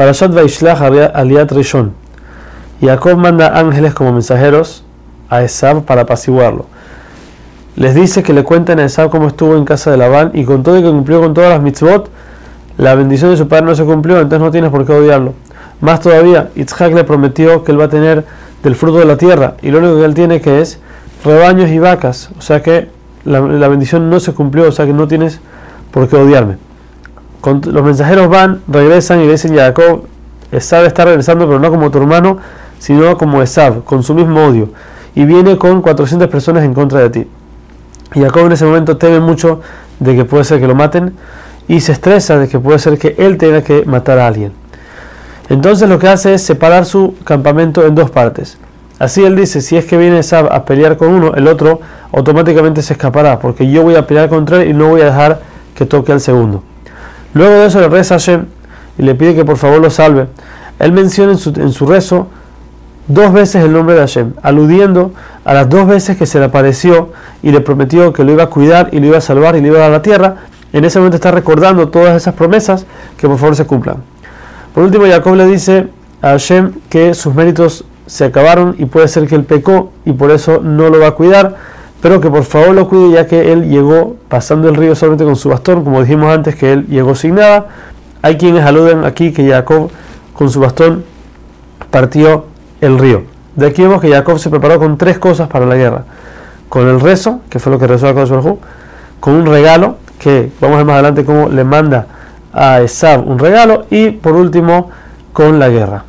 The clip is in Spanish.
Parashat Vaishlach Aliat Rishon. Jacob manda ángeles como mensajeros a Esab para apaciguarlo. Les dice que le cuenten a Esab cómo estuvo en casa de Labán y con todo y que cumplió con todas las mitzvot, la bendición de su padre no se cumplió, entonces no tienes por qué odiarlo. Más todavía, Yitzhak le prometió que él va a tener del fruto de la tierra y lo único que él tiene que es rebaños y vacas, o sea que la, bendición no se cumplió, o sea que no tienes por qué odiarme. Los mensajeros van, regresan y le dicen, Jacob, Esab está regresando, pero no como tu hermano, sino como Esab, con su mismo odio. Y viene con 400 personas en contra de ti. Y Jacob en ese momento teme mucho de que puede ser que lo maten y se estresa de que puede ser que él tenga que matar a alguien. Entonces lo que hace es separar su campamento en dos partes. Así él dice, si es que viene Esab a pelear con uno, el otro automáticamente se escapará, porque yo voy a pelear contra él y no voy a dejar que toque al segundo. Luego de eso le reza a Hashem y le pide que por favor lo salve. Él menciona en su, en su rezo dos veces el nombre de Hashem, aludiendo a las dos veces que se le apareció y le prometió que lo iba a cuidar y lo iba a salvar y le iba a dar la tierra. En ese momento está recordando todas esas promesas que por favor se cumplan. Por último, Jacob le dice a Hashem que sus méritos se acabaron y puede ser que él pecó y por eso no lo va a cuidar, pero que por favor lo cuide ya que él llegó pasando el río solamente con su bastón, como dijimos antes que él llegó sin nada. Hay quienes aluden aquí que Jacob con su bastón partió el río. De aquí vemos que Jacob se preparó con tres cosas para la guerra. Con el rezo, que fue lo que rezó a Jacob, con un regalo, que vamos a ver más adelante cómo le manda a Esab un regalo, y por último, con la guerra.